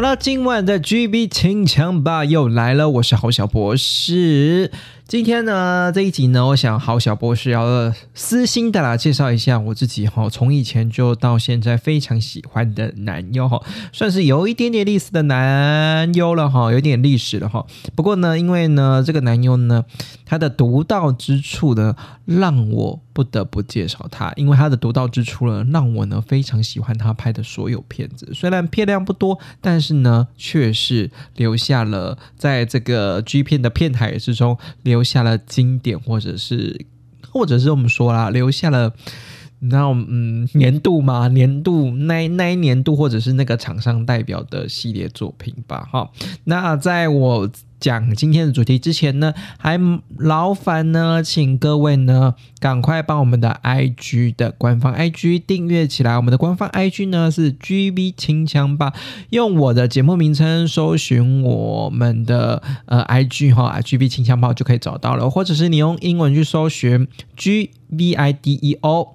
好了，今晚的 GB 清枪吧又来了，我是侯小博士。今天呢，这一集呢，我想郝小博士要私心的啦，介绍一下我自己哈，从以前就到现在非常喜欢的男优哈，算是有一点点历史的男优了哈，有点历史了哈。不过呢，因为呢，这个男优呢，他的独到之处呢，让我不得不介绍他，因为他的独到之处呢，让我呢非常喜欢他拍的所有片子。虽然片量不多，但是呢，却是留下了在这个 G 片的片海之中留。留下了经典，或者是，或者是我们说啦，留下了，那，嗯，年度嘛，年度那那一年度，或者是那个厂商代表的系列作品吧，哈。那在我。讲今天的主题之前呢，还劳烦呢，请各位呢赶快帮我们的 IG 的官方 IG 订阅起来。我们的官方 IG 呢是 GB 清枪吧，用我的节目名称搜寻我们的呃 IG 哈，GB 清枪炮就可以找到了，或者是你用英文去搜寻 GVIDEO。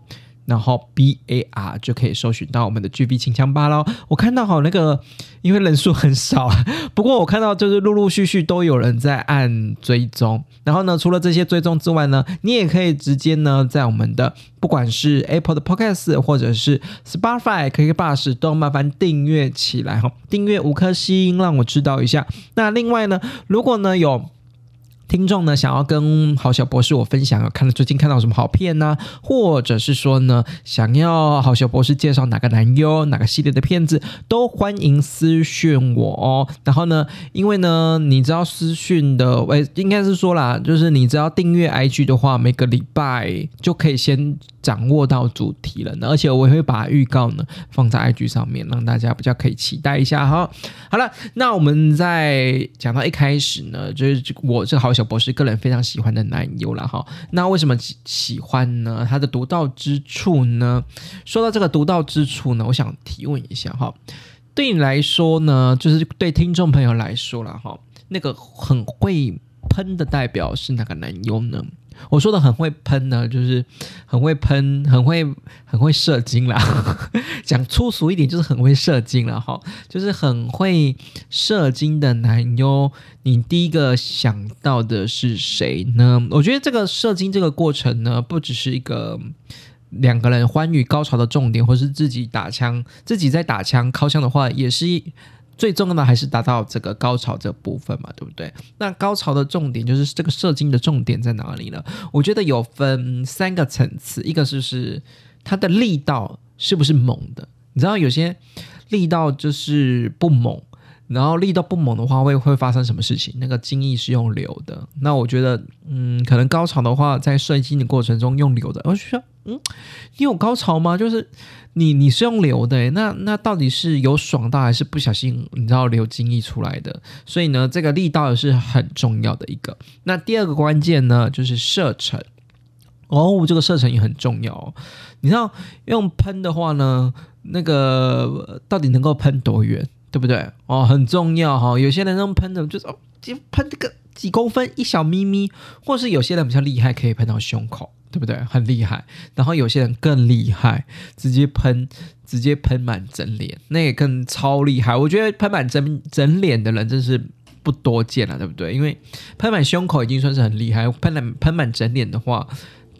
然后 B A R 就可以搜寻到我们的 G B 清枪吧喽。我看到好那个，因为人数很少啊，不过我看到就是陆陆续续都有人在按追踪。然后呢，除了这些追踪之外呢，你也可以直接呢在我们的不管是 Apple 的 Podcast 或者是 Spotify 可以 Bus 都麻烦订阅起来哈，订阅五颗星让我知道一下。那另外呢，如果呢有。听众呢，想要跟郝小博士我分享，看了最近看到什么好片呢？或者是说呢，想要郝小博士介绍哪个男优、哪个系列的片子，都欢迎私讯我哦。然后呢，因为呢，你知道私讯的，喂，应该是说啦，就是你只要订阅 IG 的话，每个礼拜就可以先。掌握到主题了呢，而且我也会把预告呢放在 IG 上面，让大家比较可以期待一下哈。好了，那我们在讲到一开始呢，就是我这个好小博士个人非常喜欢的男优了哈。那为什么喜欢呢？他的独到之处呢？说到这个独到之处呢，我想提问一下哈。对你来说呢，就是对听众朋友来说了哈，那个很会喷的代表是哪个男优呢？我说的很会喷呢，就是很会喷，很会很会射精啦。讲粗俗一点，就是很会射精了哈。就是很会射精的男优，你第一个想到的是谁呢？我觉得这个射精这个过程呢，不只是一个两个人欢愉高潮的重点，或是自己打枪，自己在打枪靠枪的话，也是一。最重要的还是达到这个高潮这部分嘛，对不对？那高潮的重点就是这个射精的重点在哪里呢？我觉得有分三个层次，一个就是它的力道是不是猛的？你知道有些力道就是不猛，然后力道不猛的话会会发生什么事情？那个精液是用流的。那我觉得，嗯，可能高潮的话，在射精的过程中用流的，我就说，嗯，你有高潮吗？就是。你你是用流的，那那到底是有爽到还是不小心你知道流精液出来的？所以呢，这个力道也是很重要的一个。那第二个关键呢，就是射程哦，这个射程也很重要。你知道用喷的话呢，那个到底能够喷多远，对不对？哦，很重要哈。有些人用喷的，就是哦，就喷这个几公分一小咪咪，或是有些人比较厉害，可以喷到胸口。对不对？很厉害。然后有些人更厉害，直接喷，直接喷满整脸，那也更超厉害。我觉得喷满整整脸的人真是不多见了，对不对？因为喷满胸口已经算是很厉害，喷满喷满整脸的话，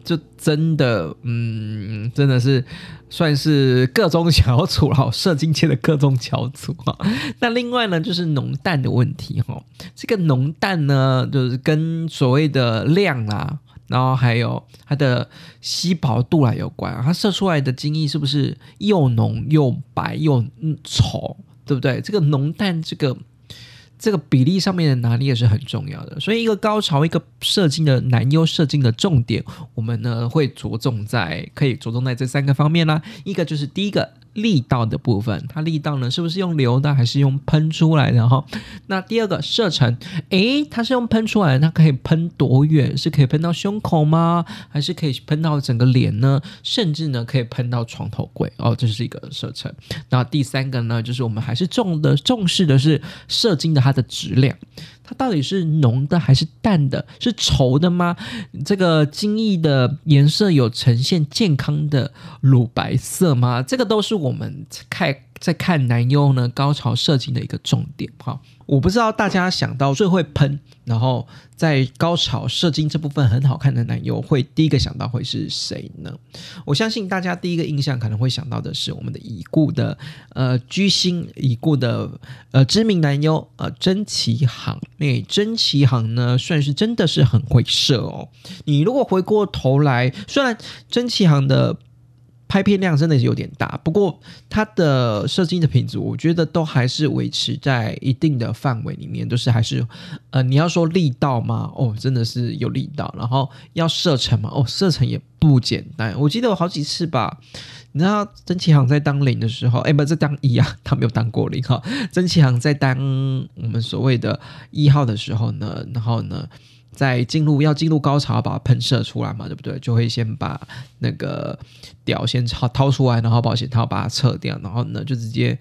就真的，嗯，真的是算是各中翘楚了，射精界的各中翘楚哈。那另外呢，就是浓淡的问题哈。这个浓淡呢，就是跟所谓的量啊。然后还有它的稀薄度啊有关，它射出来的精液是不是又浓又白又稠，对不对？这个浓淡这个这个比例上面的拿捏也是很重要的。所以一个高潮，一个射精的男优射精的重点，我们呢会着重在可以着重在这三个方面啦。一个就是第一个。力道的部分，它力道呢是不是用流的还是用喷出来的哈？那第二个射程，诶，它是用喷出来的，它可以喷多远？是可以喷到胸口吗？还是可以喷到整个脸呢？甚至呢可以喷到床头柜哦，这是一个射程。那第三个呢，就是我们还是重的重视的是射精的它的质量。它到底是浓的还是淡的？是稠的吗？这个精液的颜色有呈现健康的乳白色吗？这个都是我们看在看男优呢高潮射精的一个重点哈。我不知道大家想到最会喷，然后在高潮射精这部分很好看的男优，会第一个想到会是谁呢？我相信大家第一个印象可能会想到的是我们的已故的呃巨星已故的呃知名男优呃真奇航。那真奇航呢，算是真的是很会射哦。你如果回过头来，虽然真奇航的。拍片量真的是有点大，不过它的射精的品质，我觉得都还是维持在一定的范围里面，都是还是，呃，你要说力道吗？哦，真的是有力道。然后要射程嘛？哦，射程也不简单。我记得有好几次吧，你知道曾启航在当零的时候，哎，不是当一啊，他没有当过零哈。曾启航在当我们所谓的一号的时候呢，然后呢？在进入要进入高潮，把它喷射出来嘛，对不对？就会先把那个屌先掏掏出来，然后保险套把它撤掉，然后呢就直接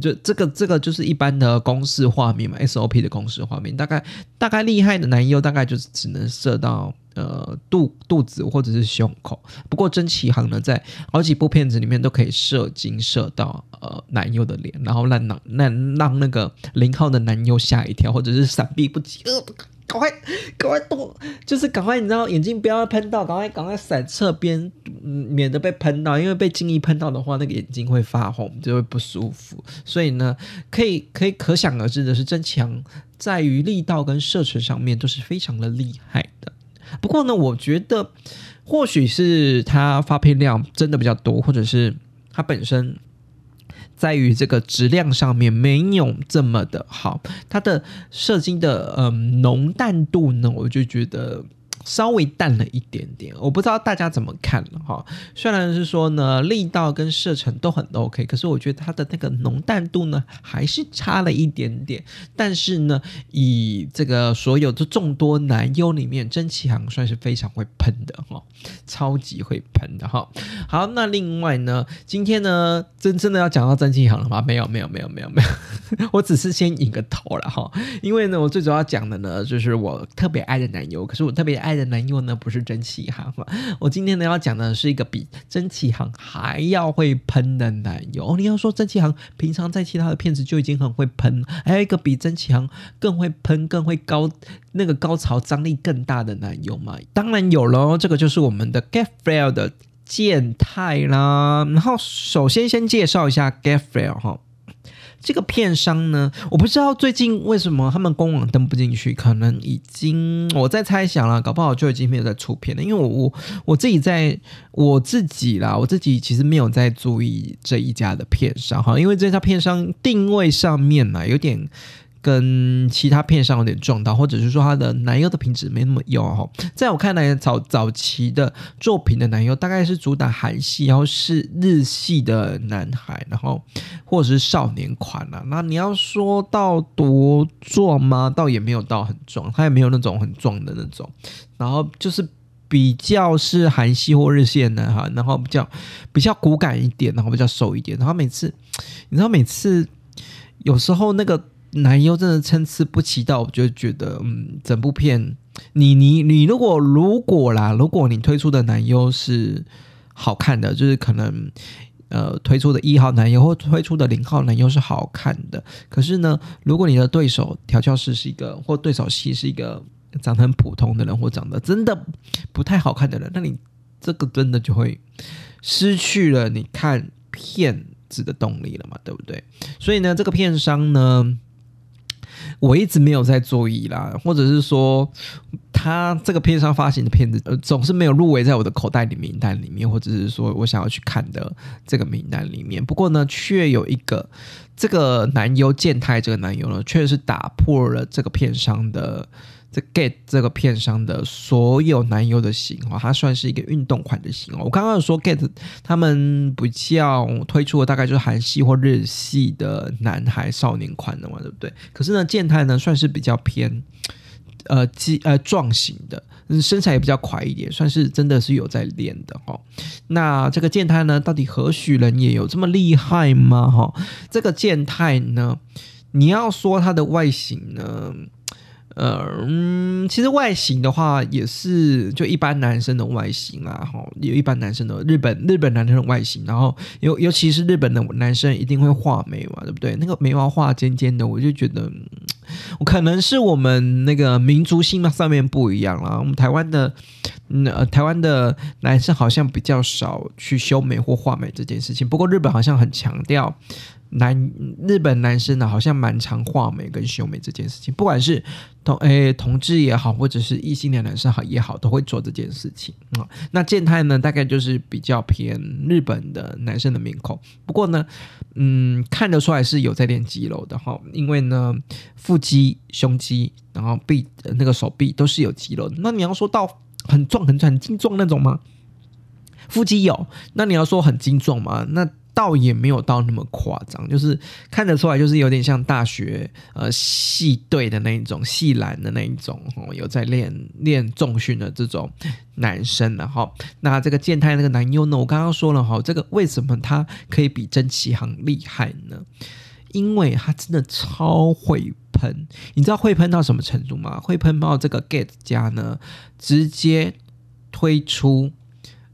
就这个这个就是一般的公式画面嘛，SOP 的公式画面。大概大概厉害的男优大概就是只能射到呃肚肚子或者是胸口。不过真奇航呢，在好几部片子里面都可以射精射到呃男优的脸，然后让让让让那个零号的男优吓一跳，或者是闪避不及。赶快，赶快动，就是赶快，你知道，眼睛不要喷到，赶快，赶快闪侧边，免得被喷到，因为被精液喷到的话，那个眼睛会发红，就会不舒服。所以呢，可以可以可想而知的是，真强在于力道跟射程上面都是非常的厉害的。不过呢，我觉得或许是他发片量真的比较多，或者是他本身。在于这个质量上面没有这么的好，它的射精的嗯浓淡度呢，我就觉得。稍微淡了一点点，我不知道大家怎么看哈。虽然是说呢，力道跟射程都很 OK，可是我觉得它的那个浓淡度呢，还是差了一点点。但是呢，以这个所有的众多男优里面，真奇航算是非常会喷的哈，超级会喷的哈。好，那另外呢，今天呢，真真的要讲到真奇航了吗？没有，没有，没有，没有，没有，我只是先引个头了哈。因为呢，我最主要讲的呢，就是我特别爱的男优，可是我特别爱。的男友呢不是真启航嘛？我今天呢要讲的是一个比真启航还要会喷的男优。你要说真启航平常在其他的片子就已经很会喷，还有一个比真启航更会喷、更会高那个高潮张力更大的男友嘛？当然有喽，这个就是我们的 Get Fail 的健太啦。然后首先先介绍一下 Get Fail 哈。这个片商呢，我不知道最近为什么他们官网登不进去，可能已经我在猜想了，搞不好就已经没有在出片了。因为我我我自己在我自己啦，我自己其实没有在注意这一家的片商哈，因为这家片商定位上面嘛有点。跟其他片上有点撞到，或者是说他的男优的品质没那么优哈。在我看来，早早期的作品的男优大概是主打韩系，然后是日系的男孩，然后或者是少年款啊。那你要说到多壮吗？倒也没有到很壮，他也没有那种很壮的那种。然后就是比较是韩系或日系的男孩，然后比较比较骨感一点，然后比较瘦一点。然后每次，你知道每次有时候那个。男优真的参差不齐到，我就觉得，嗯，整部片，你你你，如果如果啦，如果你推出的男优是好看的，就是可能，呃，推出的一号男优或推出的零号男优是好看的，可是呢，如果你的对手调教师是一个，或对手戏是一个长得很普通的人，或长得真的不太好看的人，那你这个真的就会失去了你看片子的动力了嘛，对不对？所以呢，这个片商呢。我一直没有在注意啦，或者是说他这个片商发行的片子，呃，总是没有入围在我的口袋里名单里面，或者是说我想要去看的这个名单里面。不过呢，却有一个这个男优健太，这个男优呢，确实是打破了这个片商的。这 Get 这个片商的所有男优的型哦，它算是一个运动款的型哦。我刚刚有说 Get 他们比较推出的大概就是韩系或日系的男孩少年款的嘛，对不对？可是呢，健太呢算是比较偏呃肌呃壮型的，身材也比较快一点，算是真的是有在练的哈。那这个健太呢，到底何许人也？有这么厉害吗？哈，这个健太呢，你要说他的外形呢？呃嗯，其实外形的话也是就一般男生的外形啦，哈，有一般男生的日本日本男生的外形，然后尤尤其是日本的男生一定会画眉嘛，对不对？那个眉毛画尖尖的，我就觉得，可能是我们那个民族性嘛上面不一样啦。我们台湾的，呃，台湾的男生好像比较少去修眉或画眉这件事情，不过日本好像很强调。男日本男生呢，好像蛮常画眉跟修眉这件事情，不管是同诶同志也好，或者是异性恋男生好也好，都会做这件事情啊。那健太呢，大概就是比较偏日本的男生的面孔，不过呢，嗯，看得出来是有在练肌肉的哈，因为呢，腹肌、胸肌，然后臂那个手臂都是有肌肉的。那你要说到很壮、很壮、很精壮那种吗？腹肌有，那你要说很精壮吗？那倒也没有到那么夸张，就是看得出来，就是有点像大学呃系队的那一种系篮的那一种哦，有在练练重训的这种男生了哈。那这个健太那个男优呢，我刚刚说了哈，这个为什么他可以比真奇航厉害呢？因为他真的超会喷，你知道会喷到什么程度吗？会喷到这个 Get 家呢，直接推出。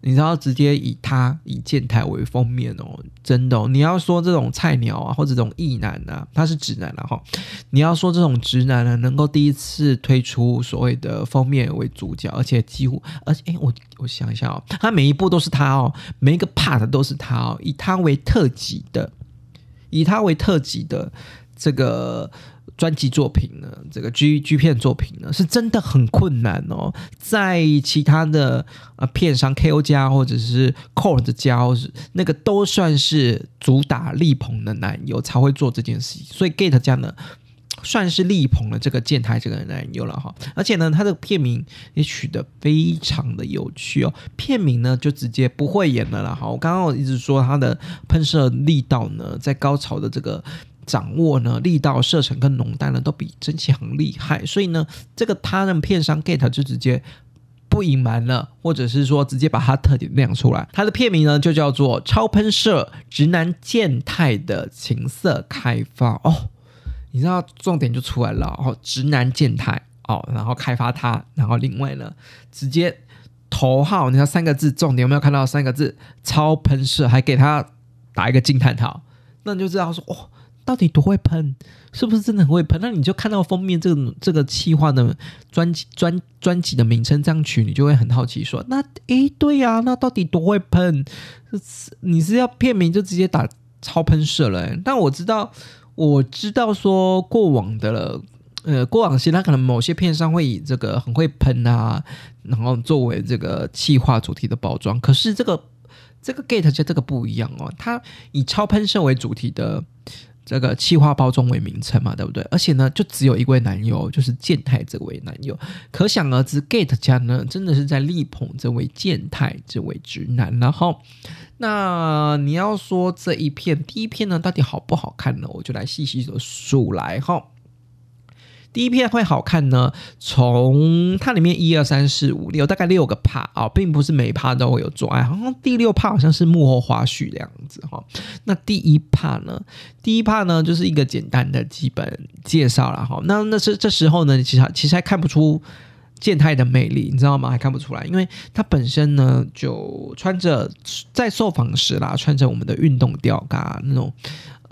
你知道直接以他以健台为封面哦，真的哦。你要说这种菜鸟啊，或者这种异男啊，他是直男了哈。你要说这种直男呢，能够第一次推出所谓的封面为主角，而且几乎，而且哎，我我想一下哦，他每一部都是他哦，每一个 part 都是他哦，以他为特辑的，以他为特辑的这个。专辑作品呢，这个 G G 片作品呢，是真的很困难哦。在其他的呃片商 K O 家或者是 Core 的家，那个都算是主打力捧的男友才会做这件事情。所以 Gate 家呢，算是力捧了这个健太这个男友了哈。而且呢，他的片名也取得非常的有趣哦。片名呢就直接不会演了啦。哈。我刚刚我一直说他的喷射力道呢，在高潮的这个。掌握呢力道、射程跟浓淡呢都比蒸汽很厉害，所以呢，这个他的片商 get 就直接不隐瞒了，或者是说直接把它特点亮出来。它的片名呢就叫做《超喷射直男健态的情色开发》哦，你知道重点就出来了哦，直男健态哦，然后开发它，然后另外呢直接头号，你看三个字，重点有没有看到三个字“超喷射”，还给他打一个惊叹号，那你就知道说哦。到底多会喷？是不是真的很会喷？那你就看到封面这个这个企划的专辑专专辑的名称这样取，你就会很好奇说：那诶，对呀，那到底多会喷？你是要片名就直接打超喷射了？但我知道，我知道说过往的呃过往期，他可能某些片商会以这个很会喷啊，然后作为这个企划主题的包装。可是这个这个 Gate 就这个不一样哦，它以超喷射为主题的。这个气化包装为名称嘛，对不对？而且呢，就只有一位男友，就是健太这位男友。可想而知，Gate 家呢，真的是在力捧这位健太这位直男。然后，那你要说这一片第一片呢，到底好不好看呢？我就来细细的数来哈。第一片会好看呢，从它里面一二三四五六，大概六个 part 啊，并不是每 part 都会有做爱，好像第六 part 好像是幕后花絮这样子哈。那第一 part 呢，第一 part 呢就是一个简单的基本介绍了哈。那那是这时候呢，其实其实还看不出健太的魅力，你知道吗？还看不出来，因为他本身呢就穿着在受访时啦，穿着我们的运动吊嘎那种。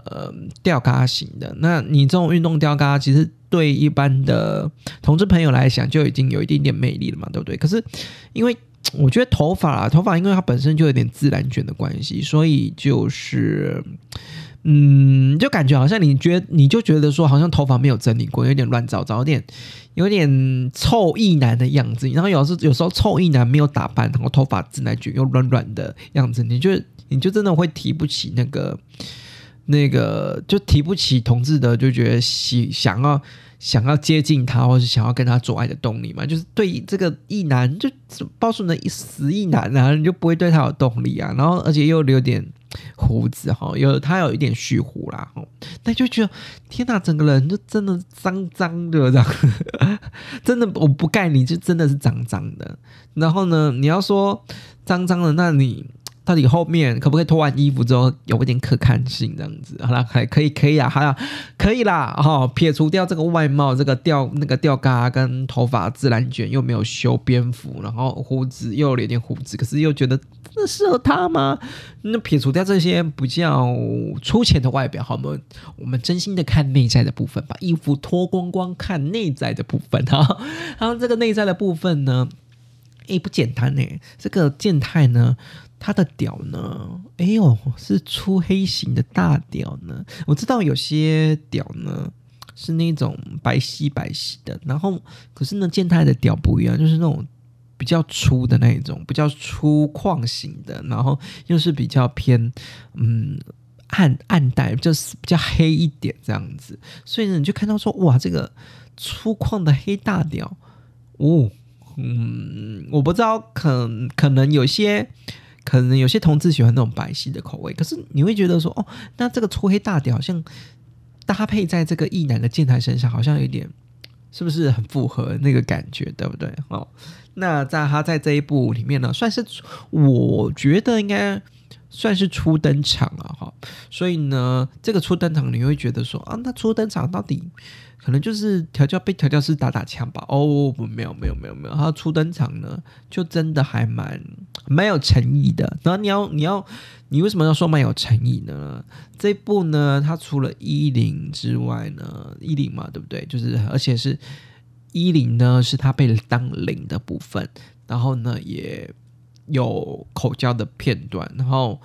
呃，吊嘎型的，那你这种运动吊嘎，其实对一般的同志朋友来讲，就已经有一点点魅力了嘛，对不对？可是，因为 我觉得头发啊，头发因为它本身就有点自然卷的关系，所以就是嗯，就感觉好像你觉你就觉得说，好像头发没有整理过，有点乱糟糟，有点有点臭意男的样子。然后有时有时候臭意男没有打扮，然后头发自然卷又软软的样子，你就你就真的会提不起那个那个，就提不起同志的，就觉得喜想要。想要接近他，或是想要跟他做爱的动力嘛，就是对这个异男，就包括那一死异男啊，你就不会对他有动力啊。然后，而且又留点胡子哈，有他有一点虚胡啦，那就觉得天哪，整个人就真的脏脏的这样，真的我不盖你就真的是脏脏的。然后呢，你要说脏脏的，那你。到底后面可不可以脱完衣服之后有一点可看性这样子？好了，还可以，可以啊，好了，可以啦，哈，撇除掉这个外貌，这个吊那个吊嘎跟头发自然卷又没有修边幅，然后胡子又有点胡子，可是又觉得这适合他吗？那撇除掉这些比较粗浅的外表，好，我们我们真心的看内在的部分，把衣服脱光光看内在的部分哈。然后这个内在的部分呢，诶，不简单呢，这个健太呢。他的屌呢？哎呦，是粗黑型的大屌呢。我知道有些屌呢是那种白皙白皙的，然后可是呢，健太的屌不一样，就是那种比较粗的那一种，比较粗犷型的，然后又是比较偏嗯暗暗淡，就是比较黑一点这样子。所以呢，你就看到说，哇，这个粗犷的黑大屌，哦，嗯，我不知道，可可能有些。可能有些同志喜欢那种白皙的口味，可是你会觉得说，哦，那这个粗黑大屌好像搭配在这个异男的健太身上，好像有点是不是很符合那个感觉，对不对？哦，那在他在这一部里面呢，算是我觉得应该算是初登场了哈，所以呢，这个初登场你会觉得说，啊，那初登场到底？可能就是调教被调教师打打枪吧。哦，不，没有，没有，没有，没有。他初登场呢，就真的还蛮蛮有诚意的。然后你要，你要，你为什么要说蛮有诚意呢？这部呢，它除了一零之外呢，一零嘛，对不对？就是，而且是一零呢，是他被当零的部分。然后呢，也有口交的片段。然后。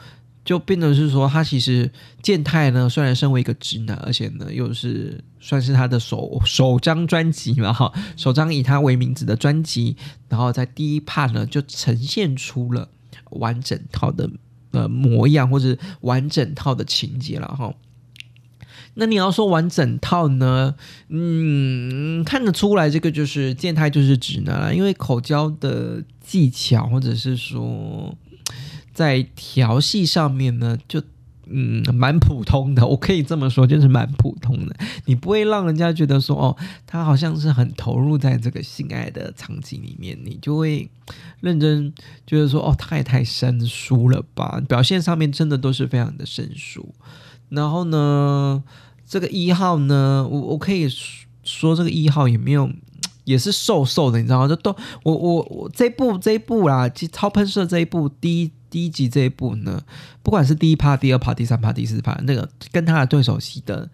就变成是说，他其实健太呢，虽然身为一个直男，而且呢又是算是他的首首张专辑嘛，哈，首张以他为名字的专辑，然后在第一 part 呢就呈现出了完整套的呃模样，或者完整套的情节了，哈。那你要说完整套呢，嗯，看得出来这个就是健太就是直男，因为口交的技巧，或者是说。在调戏上面呢，就嗯 蛮普通的，我可以这么说，就是蛮普通的。你不会让人家觉得说哦，他好像是很投入在这个性爱的场景里面，你就会认真觉得说哦，他也太生疏了吧？表现上面真的都是非常的生疏。然后呢，这个一号呢，我我可以说这个一号也没有。也是瘦瘦的，你知道吗？就都我我我这一部这一部啦，其实超喷射这一部第一第一集这一部呢，不管是第一趴、第二趴、第三趴、第四趴，那个跟他的对手戏的，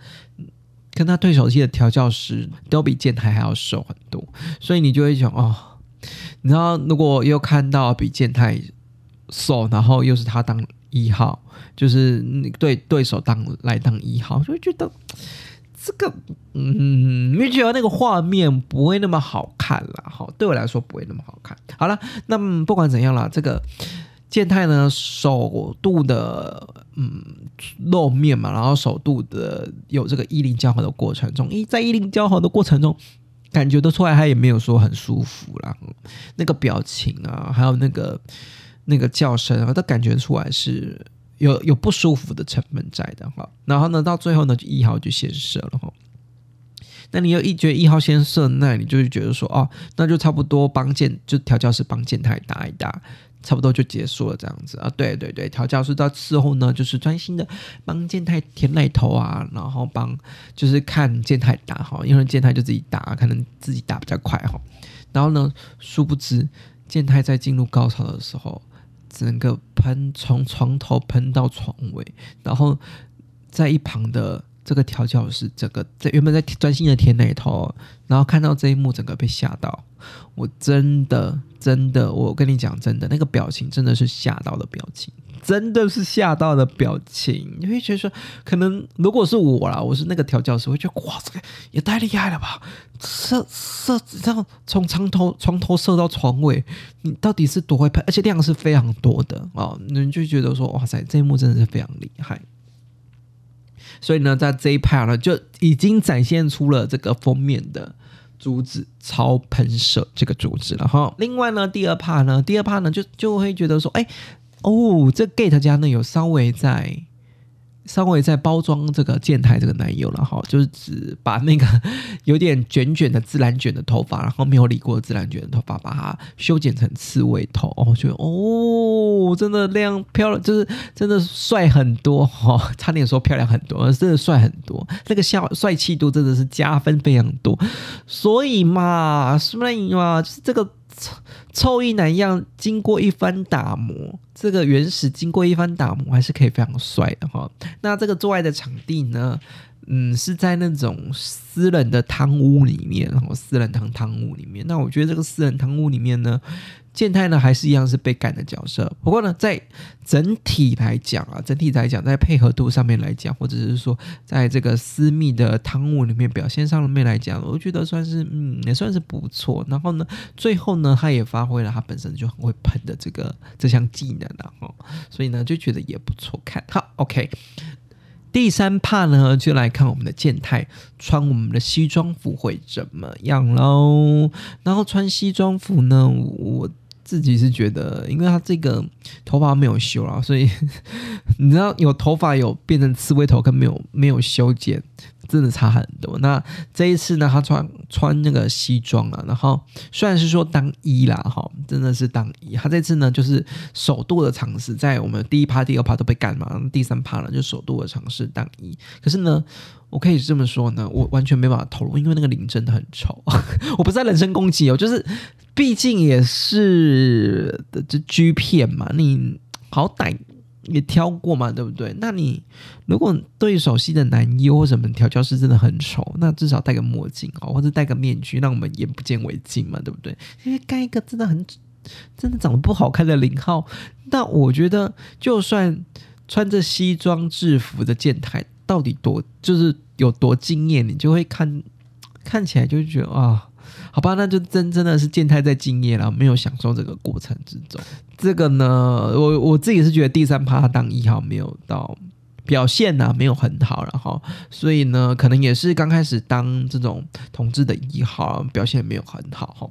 跟他对手戏的调教师都比健太还要瘦很多，所以你就会想哦，你知道如果又看到比健太瘦，然后又是他当一号，就是对对手当来当一号，就会觉得。这个，嗯，你觉得那个画面不会那么好看了，哈，对我来说不会那么好看。好了，那么不管怎样了，这个健太呢，首度的，嗯，露面嘛，然后首度的有这个衣领交合的过程中，一在衣领交合的过程中，感觉得出来他也没有说很舒服啦，那个表情啊，还有那个那个叫声啊，都感觉出来是。有有不舒服的成分在的哈，然后呢，到最后呢，就一号就先射了哈。那你又一觉得一号先射，那你就会觉得说，哦，那就差不多帮健就调教师帮健太打一打，差不多就结束了这样子啊。对对对，调教师到事后呢，就是专心的帮健太填奶头啊，然后帮就是看健太打哈，因为健太就自己打，可能自己打比较快哈。然后呢，殊不知健太在进入高潮的时候。整个喷从床头喷到床尾，然后在一旁的这个调教师，整个在原本在专心的舔奶头，然后看到这一幕，整个被吓到。我真的真的，我跟你讲，真的那个表情真的是吓到的表情，真的是吓到的表情。你会觉得说，可能如果是我啦，我是那个调教师，会觉得哇，这个也太厉害了吧！射射这样从床头床头射到床尾，你到底是多会拍？而且量是非常多的啊，你就觉得说，哇塞，这一幕真的是非常厉害。所以呢，在这一趴呢，就已经展现出了这个封面的。珠子超喷射这个珠子了哈，另外呢，第二趴呢，第二趴呢就就会觉得说，哎，哦，这 Gate 家呢有稍微在。稍微在包装这个健太这个男友了哈，就是只把那个 有点卷卷的自然卷的头发，然后没有理过自然卷的头发，把它修剪成刺猬头。我觉得哦，真的亮漂亮，就是真的帅很多哈，差点说漂亮很多，真的帅很多，那个笑帅气度真的是加分非常多。所以嘛，所以嘛，就是这个。臭臭一男样，经过一番打磨，这个原始经过一番打磨，还是可以非常帅的哈。那这个做爱的场地呢？嗯，是在那种私人的汤屋里面，然后私人汤汤屋里面。那我觉得这个私人汤屋里面呢，健太呢还是一样是被干的角色。不过呢，在整体来讲啊，整体来讲，在配合度上面来讲，或者是说在这个私密的汤屋里面表现上面来讲，我觉得算是嗯也算是不错。然后呢，最后呢，他也发挥了他本身就很会喷的这个这项技能了哈，所以呢就觉得也不错看。好，OK。第三趴呢，就来看我们的健太穿我们的西装服会怎么样喽。然后穿西装服呢，我自己是觉得，因为他这个头发没有修啊，所以 你知道有头发有变成刺猬头跟没有没有修剪。真的差很多。那这一次呢，他穿穿那个西装啊，然后虽然是说当一啦，哈，真的是当一。他这次呢，就是首度的尝试，在我们第一趴、第二趴都被干嘛，第三趴了就首度的尝试当一。可是呢，我可以这么说呢，我完全没办法透露，因为那个领真的很丑。我不是在人身攻击哦，就是毕竟也是这 G 片嘛，你好歹。也挑过嘛，对不对？那你如果对手戏的男优或什么调教师真的很丑，那至少戴个墨镜哦，或者戴个面具，让我们眼不见为净嘛，对不对？因为盖一个真的很真的长得不好看的零号，那我觉得就算穿着西装制服的健太，到底多就是有多惊艳，你就会看看起来就觉得啊。好吧，那就真真的是健太在敬业了，没有享受这个过程之中。这个呢，我我自己是觉得第三趴当一号没有到表现呢，没有很好，然后所以呢，可能也是刚开始当这种同志的一号，表现没有很好哈。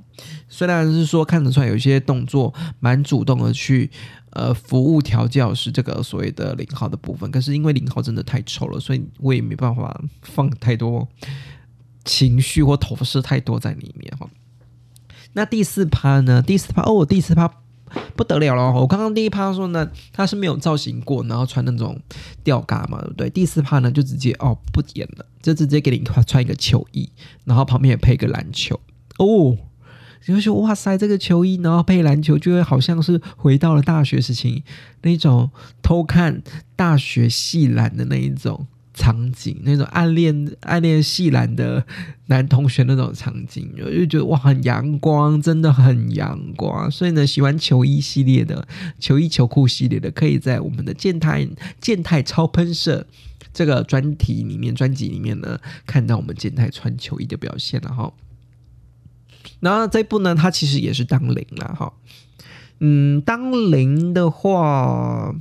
虽然是说看得出来有一些动作蛮主动的去呃服务调教是这个所谓的零号的部分，可是因为零号真的太丑了，所以我也没办法放太多。情绪或投射太多在里面哈。那第四趴呢？第四趴哦，第四趴不得了了。我刚刚第一趴说呢，他是没有造型过，然后穿那种吊嘎嘛，对不对？第四趴呢，就直接哦不演了，就直接给你穿一个球衣，然后旁边也配个篮球哦。你会说哇塞，这个球衣然后配篮球，就会好像是回到了大学时期那种偷看大学系篮的那一种。场景那种暗恋暗恋细兰的男同学那种场景，我就觉得哇，很阳光，真的很阳光。所以呢，喜欢球衣系列的球衣球裤系列的，可以在我们的健太健太超喷射这个专题里面专辑里面呢，看到我们健太穿球衣的表现了哈。然后这部呢，它其实也是当零了哈。嗯，当零的话。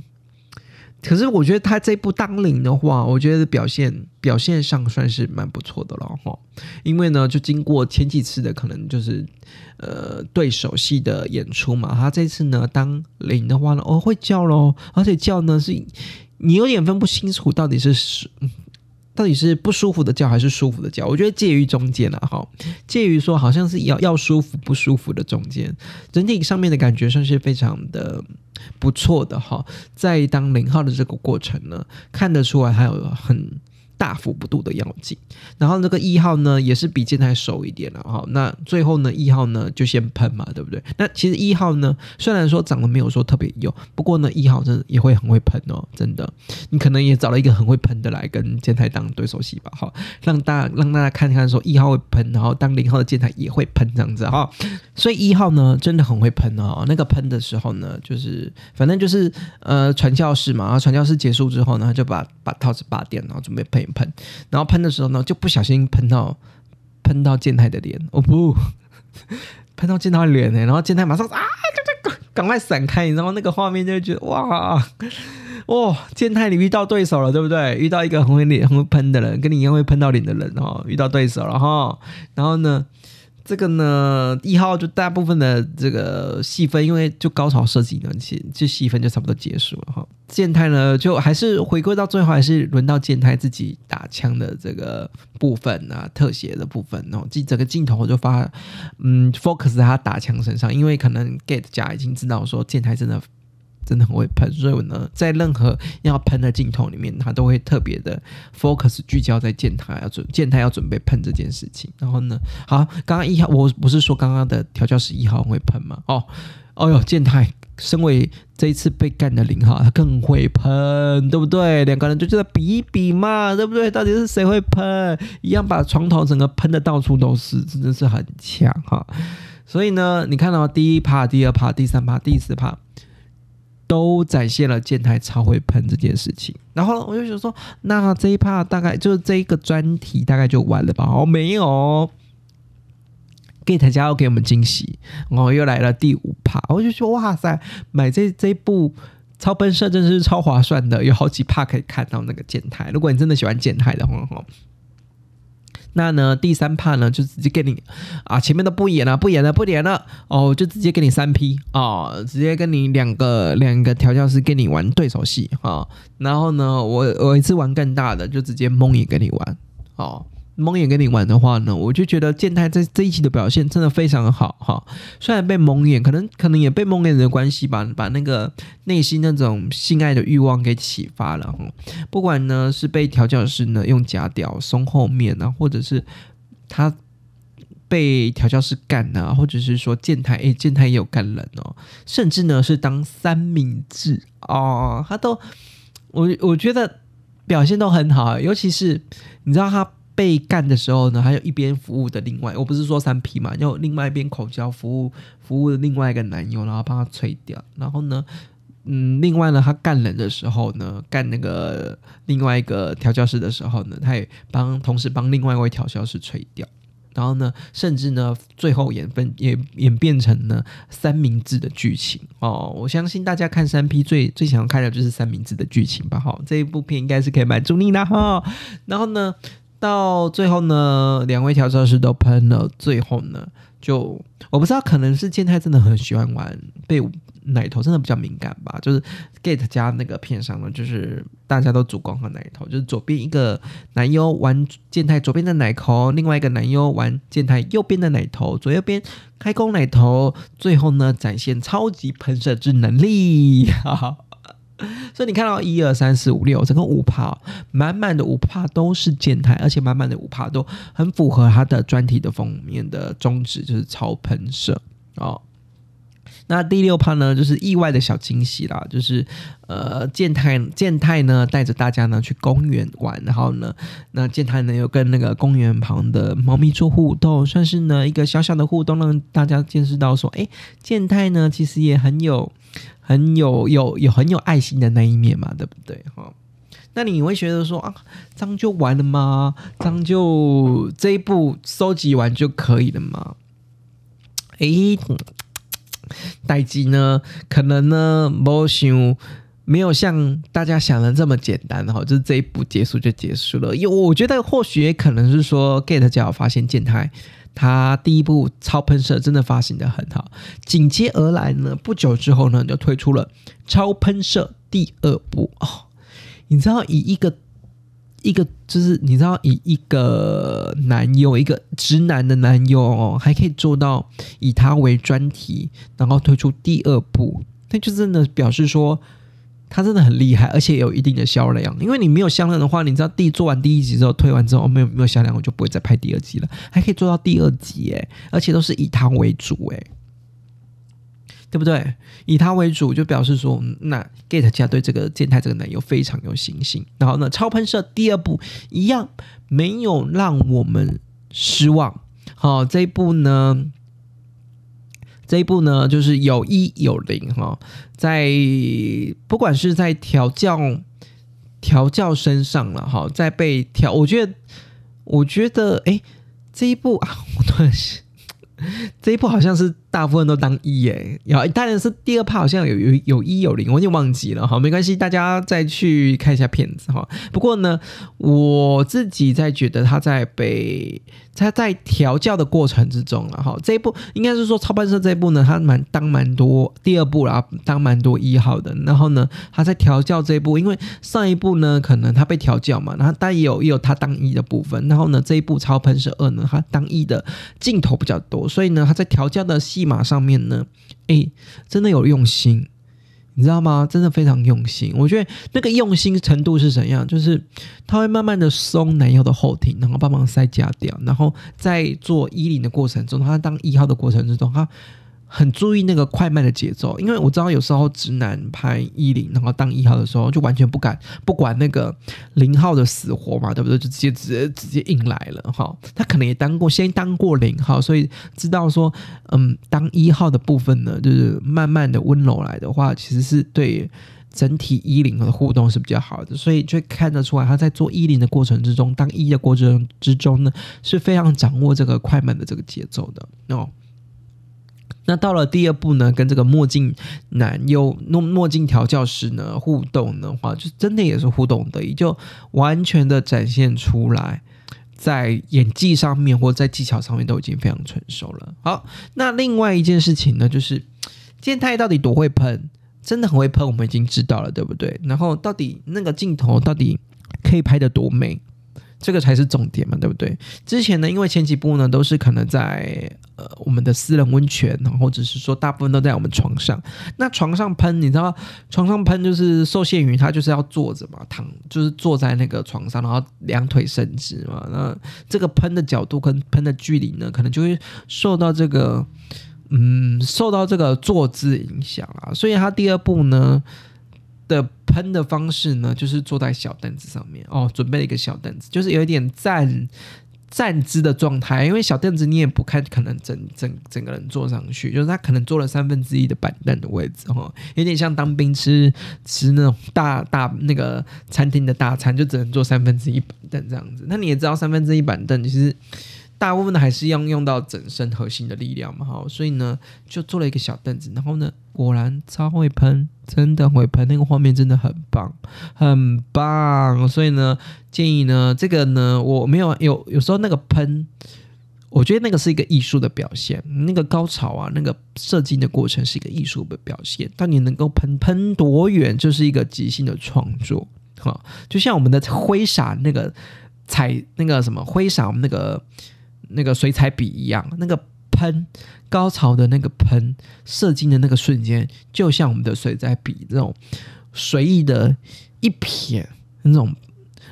可是我觉得他这部当零的话，我觉得表现表现上算是蛮不错的了哈。因为呢，就经过前几次的可能就是呃对手戏的演出嘛，他这次呢当零的话呢，哦会叫咯，而且叫呢是你有点分不清楚到底是是。到底是不舒服的叫还是舒服的叫？我觉得介于中间了哈，介于说好像是要要舒服不舒服的中间，整体上面的感觉算是非常的不错的哈。在当零号的这个过程呢，看得出来他有很大幅度的要紧。然后那个一号呢，也是比健太熟一点了哈。那最后呢，一号呢就先喷嘛，对不对？那其实一号呢，虽然说长得没有说特别优，不过呢，一号真的也会很会喷哦，真的。你可能也找了一个很会喷的来跟健太当对手戏吧，哈，让大让大家看看说一号会喷，然后当零号的健太也会喷这样子哈。所以一号呢，真的很会喷哦。那个喷的时候呢，就是反正就是呃传教士嘛，然后传教士结束之后呢，就把把套子拔掉，然后准备喷喷，然后喷的时候呢，就不小心喷到喷到健太的脸，哦不，喷到健太的脸呢，然后健太马上啊，赶赶赶快闪开，然后那个画面就觉得哇 哇，健太你遇到对手了，对不对？遇到一个很会脸很会喷的人，跟你一样会喷到脸的人哦，遇到对手了哈，然后呢？这个呢，一号就大部分的这个戏份，因为就高潮设计呢，其实就戏份就差不多结束了哈。健太呢，就还是回归到最后，还是轮到健太自己打枪的这个部分啊，特写的部分哦。这整个镜头就发，嗯，focus 在他打枪身上，因为可能 get 家已经知道说健太真的。真的很会喷，所以呢，在任何要喷的镜头里面，他都会特别的 focus 聚焦在健太要准健太要准备喷这件事情。然后呢，好，刚刚一号我不是说刚刚的调教师一号会喷吗？哦，哦哟，健太身为这一次被干的零号，他更会喷，对不对？两个人就在比一比嘛，对不对？到底是谁会喷？一样把床头整个喷的到处都是，真的是很强哈。所以呢，你看到第一趴、第二趴、第三趴、第四趴。都展现了健太超会喷这件事情，然后我就想说，那这一趴大概就是这一个专题大概就完了吧？哦，没有，Gate 家要给我们惊喜，然后又来了第五趴，我就说哇塞，买这这一部超喷射真的是超划算的，有好几趴可以看到那个健太。如果你真的喜欢健太的话，哈。那呢，第三趴呢，就直接给你啊，前面都不演了，不演了，不演了哦，就直接给你三 P 哦，直接跟你两个两个调教师跟你玩对手戏哈，然后呢，我我一次玩更大的，就直接蒙眼跟你玩哦。蒙眼跟你玩的话呢，我就觉得健太在这一期的表现真的非常好哈。虽然被蒙眼，可能可能也被蒙眼的关系吧，把那个内心那种性爱的欲望给启发了。不管呢是被调教师呢用假屌松后面啊，或者是他被调教师干啊，或者是说健太诶健太也有干人哦，甚至呢是当三明治哦，他都我我觉得表现都很好，尤其是你知道他。被干的时候呢，还有一边服务的另外，我不是说三 P 嘛，有另外一边口交服务服务的另外一个男友，然后帮他吹掉。然后呢，嗯，另外呢，他干人的时候呢，干那个另外一个调教师的时候呢，他也帮同时帮另外一位调教师吹掉。然后呢，甚至呢，最后演分也演变成呢三明治的剧情哦。我相信大家看三 P 最最想要看的就是三明治的剧情吧？哈，这一部片应该是可以满足你的哈。然后呢？到最后呢，两位调教师都喷了。最后呢，就我不知道，可能是健太真的很喜欢玩被奶头，真的比较敏感吧。就是 Gate 加那个片上呢，就是大家都主攻和奶头，就是左边一个男优玩健太左边的奶头，另外一个男优玩健太右边的奶头，左右边开弓奶头，最后呢展现超级喷射之能力，哈哈。所以你看到一二三四五六，整个五帕满满的五帕都是健太，而且满满的五帕都很符合它的专题的封面的宗旨，就是超喷射哦。那第六趴呢，就是意外的小惊喜啦，就是呃，健太健太呢带着大家呢去公园玩，然后呢，那健太呢又跟那个公园旁的猫咪做互动，算是呢一个小小的互动，让大家见识到说，哎，健太呢其实也很有。很有有有很有爱心的那一面嘛，对不对？哈，那你会觉得说啊，这样就完了吗？这样就这一步收集完就可以了吗？诶，待机呢？可能呢，没想没有像大家想的这么简单哈，就是这一步结束就结束了。因为我觉得或许也可能是说，get 就发现健太。他第一部超喷射真的发行的很好，紧接而来呢，不久之后呢，就推出了超喷射第二部哦。你知道以一个一个就是你知道以一个男优一个直男的男优哦，还可以做到以他为专题，然后推出第二部，那就真的表示说他真的很厉害，而且有一定的销量。因为你没有销量的话，你知道第做完第一集之后推完之后没有没有销量，我就不会再拍第二集了。还可以做到第二集诶，而且都是以他为主诶，对不对？以他为主就表示说，那 Gate 家对这个健太这个男友非常有信心。然后呢，超喷射第二部一样没有让我们失望。好，这一部呢。这一步呢，就是有一有零哈，在不管是在调教调教身上了哈，在被调，我觉得我觉得哎，这一步啊，我突然 这一步好像是。大部分都当一耶，然后当然是第二趴好像有有有一有零，我已经忘记了哈，没关系，大家再去看一下片子哈。不过呢，我自己在觉得他在被他在调教的过程之中了哈，这一部应该是说超班社这一部呢，他蛮当蛮多第二部啦，当蛮多一号的。然后呢，他在调教这一部，因为上一部呢可能他被调教嘛，然后但也有也有他当一的部分。然后呢，这一部超喷射二呢，他当一的镜头比较多，所以呢，他在调教的戏。密码上面呢，哎，真的有用心，你知道吗？真的非常用心。我觉得那个用心程度是怎样？就是他会慢慢的松男友的后庭，然后帮忙塞假掉，然后在做衣领的过程中，他当一号的过程之中，他。很注意那个快慢的节奏，因为我知道有时候直男拍一零，然后当一号的时候，就完全不敢不管那个零号的死活嘛，对不对？就直接直接直接硬来了哈。他可能也当过，先当过零号，所以知道说，嗯，当一号的部分呢，就是慢慢的温柔来的话，其实是对整体一零的互动是比较好的，所以就看得出来他在做一零的过程之中，当一的过程之中呢，是非常掌握这个快慢的这个节奏的哦。那到了第二步呢，跟这个墨镜男又墨墨镜调教师呢互动的话，就真的也是互动的，也就完全的展现出来，在演技上面或在技巧上面都已经非常成熟了。好，那另外一件事情呢，就是健太到底多会喷，真的很会喷，我们已经知道了，对不对？然后到底那个镜头到底可以拍的多美？这个才是重点嘛，对不对？之前呢，因为前几部呢都是可能在呃我们的私人温泉，或者是说大部分都在我们床上。那床上喷，你知道床上喷就是受限于它就是要坐着嘛，躺就是坐在那个床上，然后两腿伸直嘛。那这个喷的角度跟喷的距离呢，可能就会受到这个嗯受到这个坐姿影响啊。所以它第二部呢。的喷的方式呢，就是坐在小凳子上面哦，准备了一个小凳子，就是有一点站站姿的状态，因为小凳子你也不看，可能整整整个人坐上去，就是他可能坐了三分之一的板凳的位置哈，有点像当兵吃吃那种大大那个餐厅的大餐，就只能坐三分之一板凳这样子。那你也知道，三分之一板凳其实。大部分的还是要用到整身核心的力量嘛，哈，所以呢，就做了一个小凳子，然后呢，果然超会喷，真的会喷，那个画面真的很棒，很棒，所以呢，建议呢，这个呢，我没有有有时候那个喷，我觉得那个是一个艺术的表现，那个高潮啊，那个射精的过程是一个艺术的表现，当你能够喷喷多远，就是一个即兴的创作，哈，就像我们的挥洒那个彩那个什么挥洒我们那个。那个水彩笔一样，那个喷高潮的那个喷射精的那个瞬间，就像我们的水彩笔这种随意的一撇，那种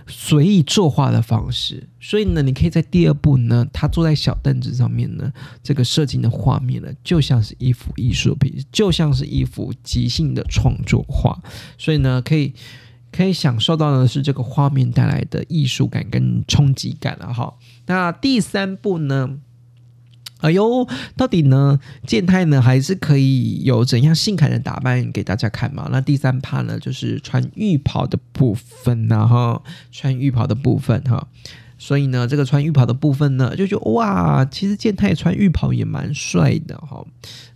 随意作画的方式。所以呢，你可以在第二步呢，他坐在小凳子上面呢，这个射精的画面呢，就像是一幅艺术品，就像是一幅即兴的创作画。所以呢，可以可以享受到的是这个画面带来的艺术感跟冲击感了哈。那第三步呢？哎呦，到底呢？健太呢，还是可以有怎样性感的打扮给大家看嘛？那第三趴呢，就是穿浴袍的部分呢，哈，穿浴袍的部分哈。所以呢，这个穿浴袍的部分呢，就觉得哇，其实健太穿浴袍也蛮帅的哈。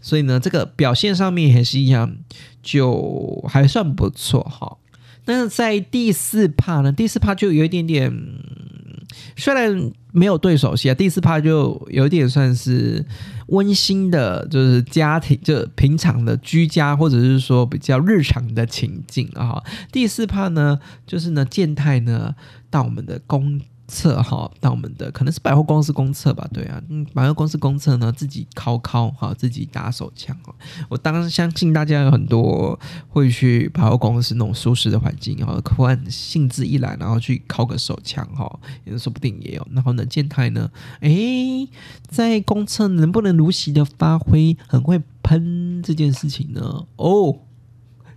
所以呢，这个表现上面还是一样，就还算不错哈。但是在第四趴呢，第四趴就有一点点。虽然没有对手戏啊，第四趴就有点算是温馨的，就是家庭就平常的居家或者是说比较日常的情境啊。第四趴呢，就是呢健太呢到我们的公测哈，到我们的可能是百货公司公厕吧，对啊，嗯，百货公司公厕呢自己敲敲哈，自己打手枪哈。我当然相信大家有很多会去百货公司那种舒适的环境，然后突然兴致一来，然后去敲个手枪哈，也说不定也有。然后呢，健太呢，诶，在公厕能不能如期的发挥很会喷这件事情呢？哦。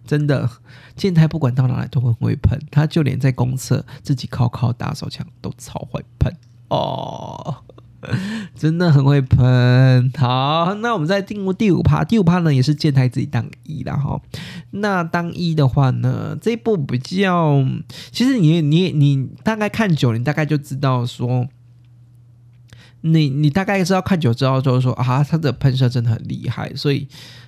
真的，健太不管到哪里都很会喷，他就连在公厕自己靠靠打手枪都超会喷哦，真的很会喷。好，那我们再进入第五趴，第五趴呢也是健太自己当一的哈。那当一的话呢，这一部比较，其实你你你大概看久了，你大概就知道说，你你大概知道看久之后就是说啊，他的喷射真的很厉害，所以。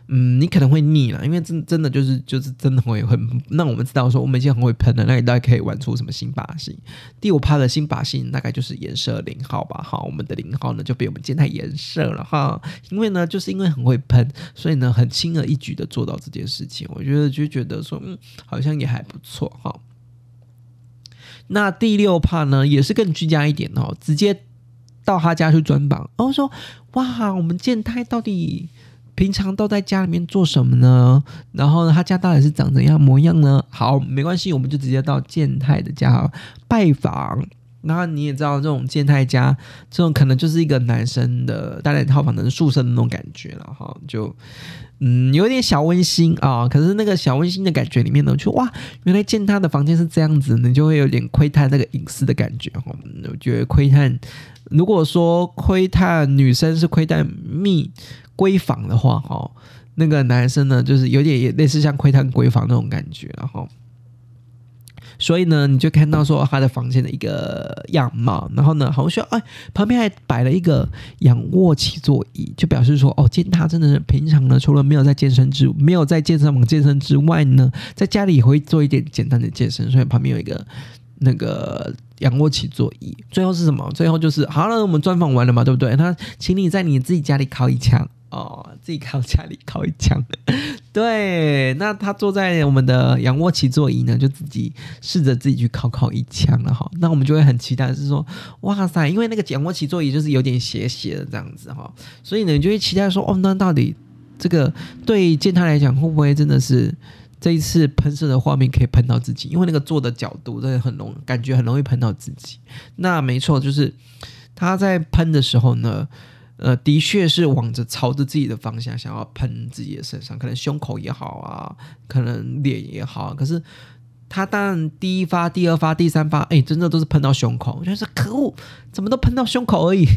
嗯，你可能会腻了，因为真真的就是就是真的会很让我们知道说我们已经很会喷了，那你大概可以玩出什么新把戏？第五趴的新把戏大概就是颜色零号吧，好，我们的零号呢就被我们见太颜色了哈，因为呢就是因为很会喷，所以呢很轻而易举的做到这件事情，我觉得就觉得说嗯好像也还不错哈。那第六趴呢也是更居家一点哦，直接到他家去专访，然后说哇我们健太到底。平常都在家里面做什么呢？然后呢，他家到底是长怎样模样呢？好，没关系，我们就直接到健太的家拜访。然后你也知道，这种健太家，这种可能就是一个男生的单人套房的宿舍的那种感觉了哈，就嗯有点小温馨啊。可是那个小温馨的感觉里面呢，就哇，原来健太的房间是这样子，你就会有点窥探那个隐私的感觉哈。我觉得窥探，如果说窥探女生是窥探密。闺房的话，哈，那个男生呢，就是有点也类似像窥探闺房那种感觉，然后，所以呢，你就看到说他的房间的一个样貌，然后呢，好像哎，旁边还摆了一个仰卧起坐椅，就表示说，哦，见他真的是平常呢，除了没有在健身之，没有在健身房健身之外呢，在家里也会做一点简单的健身，所以旁边有一个那个仰卧起坐椅。最后是什么？最后就是好了，我们专访完了嘛，对不对？他请你在你自己家里烤一枪。哦，自己靠家里靠一枪，对，那他坐在我们的仰卧起坐椅呢，就自己试着自己去靠靠一枪了哈。那我们就会很期待，是说，哇塞，因为那个仰卧起坐椅就是有点斜斜的这样子哈，所以呢，你就会期待说，哦，那到底这个对健太来讲，会不会真的是这一次喷射的画面可以喷到自己？因为那个坐的角度真的很容，感觉很容易喷到自己。那没错，就是他在喷的时候呢。呃，的确是往着朝着自己的方向想要喷自己的身上，可能胸口也好啊，可能脸也好。可是他当然第一发、第二发、第三发，哎，真的都是喷到胸口。我觉得可恶，怎么都喷到胸口而已。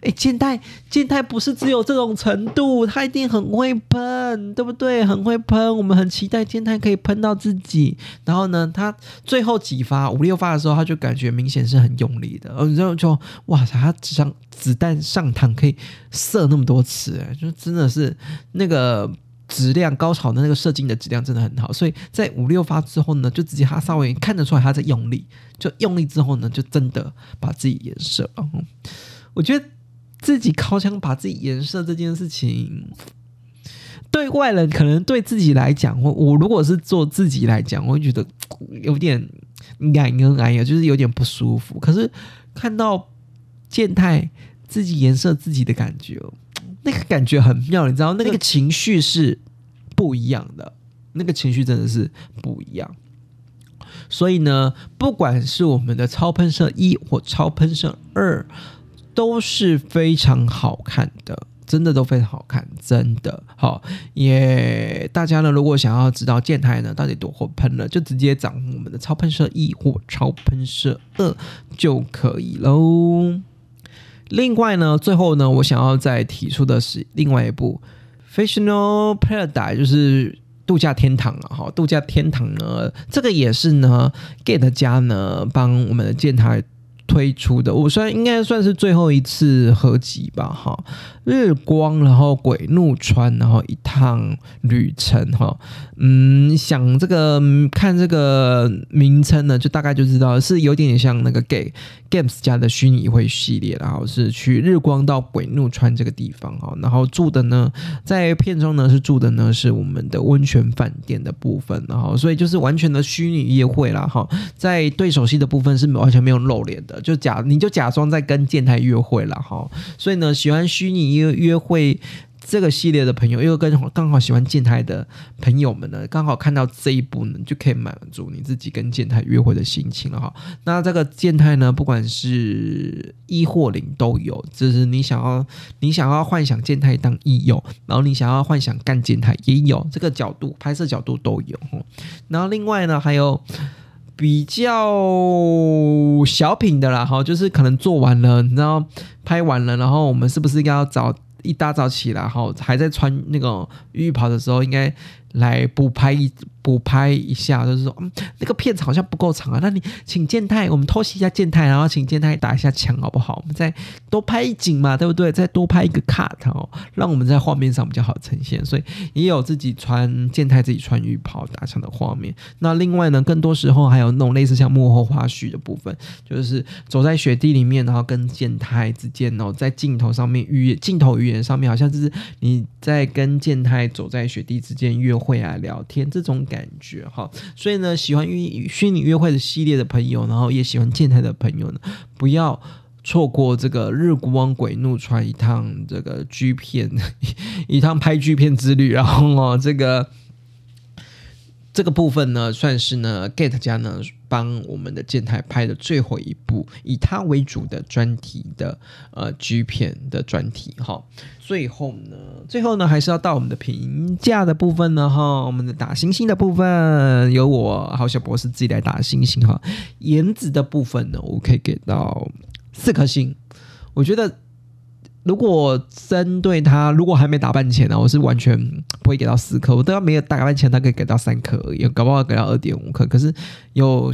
哎，健太，健太不是只有这种程度，他一定很会喷，对不对？很会喷，我们很期待健太可以喷到自己。然后呢，他最后几发五六发的时候，他就感觉明显是很用力的，然后就哇塞，他只上子弹上膛可以射那么多次，就真的是那个质量高潮的那个射精的质量真的很好。所以在五六发之后呢，就直接他稍微看得出来他在用力，就用力之后呢，就真的把自己颜射。我觉得。自己靠枪把自己颜射这件事情，对外人可能对自己来讲，我我如果是做自己来讲，我会觉得有点感恩哎呀，就是有点不舒服。可是看到健太自己颜射自己的感觉，那个感觉很妙，你知道，那个情绪是不一样的，那个情绪真的是不一样。所以呢，不管是我们的超喷射一或超喷射二。都是非常好看的，真的都非常好看，真的好。也大家呢，如果想要知道建台呢到底多会喷了，就直接找我们的超喷射一或超喷射二就可以喽。另外呢，最后呢，我想要再提出的是另外一部《Fictional Paradise》，就是度假天堂了。哈，度假天堂呢，这个也是呢，Get 家呢帮我们的建台。推出的，我算应该算是最后一次合集吧，哈。日光，然后鬼怒川，然后一趟旅程，哈，嗯，想这个看这个名称呢，就大概就知道是有点像那个 Gay Games 家的虚拟会系列，然后是去日光到鬼怒川这个地方，哈，然后住的呢，在片中呢是住的呢是我们的温泉饭店的部分，然后所以就是完全的虚拟约会啦，哈，在对手戏的部分是完全没有露脸的。就假你就假装在跟健太约会了哈。所以呢，喜欢虚拟约约会。这个系列的朋友，又跟刚好喜欢健太的朋友们呢，刚好看到这一部呢，就可以满足你自己跟健太约会的心情了哈。那这个健太呢，不管是一或零都有，就是你想要你想要幻想健太当一有，然后你想要幻想干健太也有，这个角度拍摄角度都有。然后另外呢，还有比较小品的啦，哈，就是可能做完了，你知道拍完了，然后我们是不是要早？一大早起来，哈，还在穿那个浴袍的时候，应该来补拍一。补拍一下，就是说，嗯，那个片子好像不够长啊。那你请健太，我们偷袭一下健太，然后请健太打一下枪，好不好？我们再多拍一景嘛，对不对？再多拍一个 cut 哦，让我们在画面上比较好呈现。所以也有自己穿健太自己穿浴袍打枪的画面。那另外呢，更多时候还有那种类似像幕后花絮的部分，就是走在雪地里面，然后跟健太之间哦，在镜头上面语镜头语言上面，好像就是你在跟健太走在雪地之间约会啊，聊天这种感。感觉哈，所以呢，喜欢约虚拟约会的系列的朋友，然后也喜欢健太的朋友呢，不要错过这个日光鬼怒川一趟这个剧片 一趟拍剧片之旅，然后哦，这个。这个部分呢，算是呢，Get 家呢帮我们的健太拍的最后一部以他为主的专题的呃 G 片的专题哈。最后呢，最后呢，还是要到我们的评价的部分呢哈。我们的打星星的部分，由我好小博士自己来打星星哈。颜值的部分呢，我可以给到四颗星，我觉得。如果针对他，如果还没打扮前呢，我是完全不会给到四颗。我都要没有打扮前，他可以给到三颗而已，搞不好给到二点五颗。可是有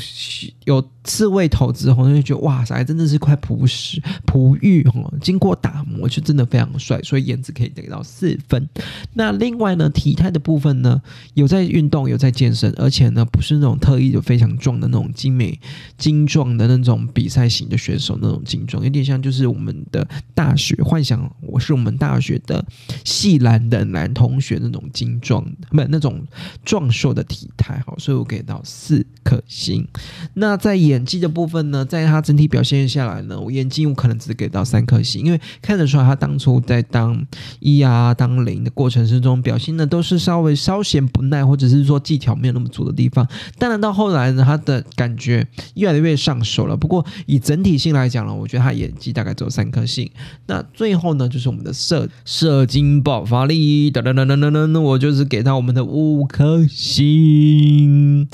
有刺猬头之后，就觉得哇塞，真的是块璞石璞玉哦！经过打磨，就真的非常帅，所以颜值可以给到四分。那另外呢，体态的部分呢，有在运动，有在健身，而且呢，不是那种特意的非常壮的那种精美精壮的那种比赛型的选手那种精壮，有点像就是我们的大学换。想我是我们大学的系篮的男同学那种精壮，不那种壮硕的体态，好，所以我给到四颗星。那在演技的部分呢，在他整体表现下来呢，我演技我可能只给到三颗星，因为看得出来他当初在当一啊当零的过程之中，表现的都是稍微稍显不耐，或者是说技巧没有那么足的地方。当然到后来呢，他的感觉越来越上手了。不过以整体性来讲呢，我觉得他演技大概只有三颗星。那最后呢，就是我们的射射精爆发力，噔噔噔噔噔噔，我就是给到我们的五颗星。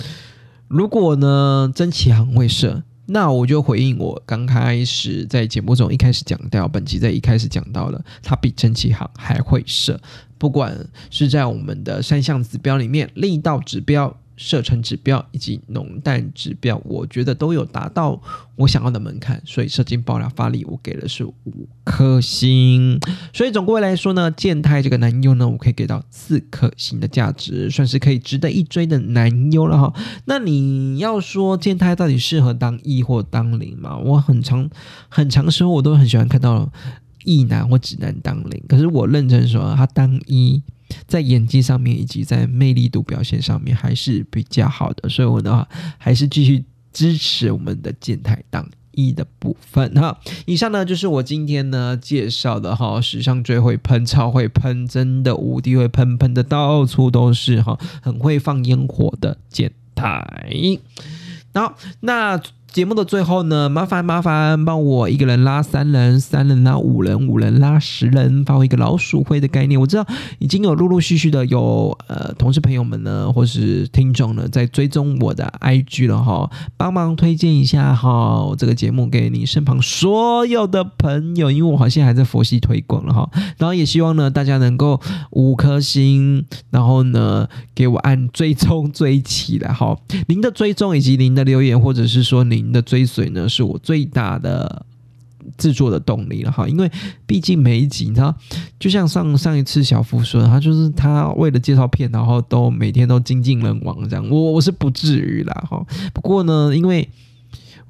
如果呢，真奇航会射，那我就回应我刚开始在节目中一开始讲到，本集在一开始讲到了，他比真奇航还会射，不管是在我们的三项指标里面，力道指标。射程指标以及浓淡指标，我觉得都有达到我想要的门槛，所以射精爆料发力我给的是五颗星。所以总归来说呢，健太这个男优呢，我可以给到四颗星的价值，算是可以值得一追的男优了哈。那你要说健太到底适合当一或当零吗？我很长很长时候我都很喜欢看到一男或直男当零，可是我认真说他当一。在演技上面以及在魅力度表现上面还是比较好的，所以我的话还是继续支持我们的健太当一的部分哈。以上呢就是我今天呢介绍的哈，史上最会喷、超会喷、真的无敌会喷，喷的到处都是哈，很会放烟火的健太。好，那。节目的最后呢，麻烦麻烦帮我一个人拉三人，三人拉五人，五人拉十人，发挥一个老鼠会的概念。我知道已经有陆陆续续的有呃同事朋友们呢，或是听众呢，在追踪我的 IG 了哈，帮忙推荐一下哈这个节目给你身旁所有的朋友，因为我好像还在佛系推广了哈，然后也希望呢大家能够五颗星，然后呢给我按追踪追起来哈，您的追踪以及您的留言，或者是说您。您的追随呢，是我最大的制作的动力了哈，因为毕竟每一集，你知道，就像上上一次小富说，他就是他为了介绍片，然后都每天都精尽人亡这样，我我是不至于啦哈。不过呢，因为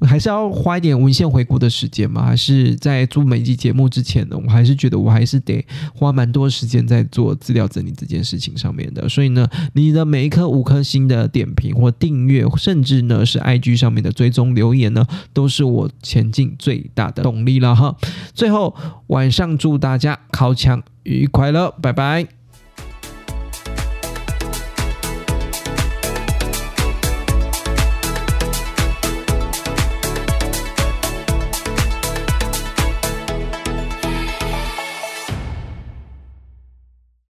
还是要花一点文献回顾的时间嘛？还是在做每一集节目之前呢？我还是觉得我还是得花蛮多时间在做资料整理这件事情上面的。所以呢，你的每一颗五颗星的点评或订阅，甚至呢是 IG 上面的追踪留言呢，都是我前进最大的动力了哈。最后晚上祝大家考抢愉快了，拜拜。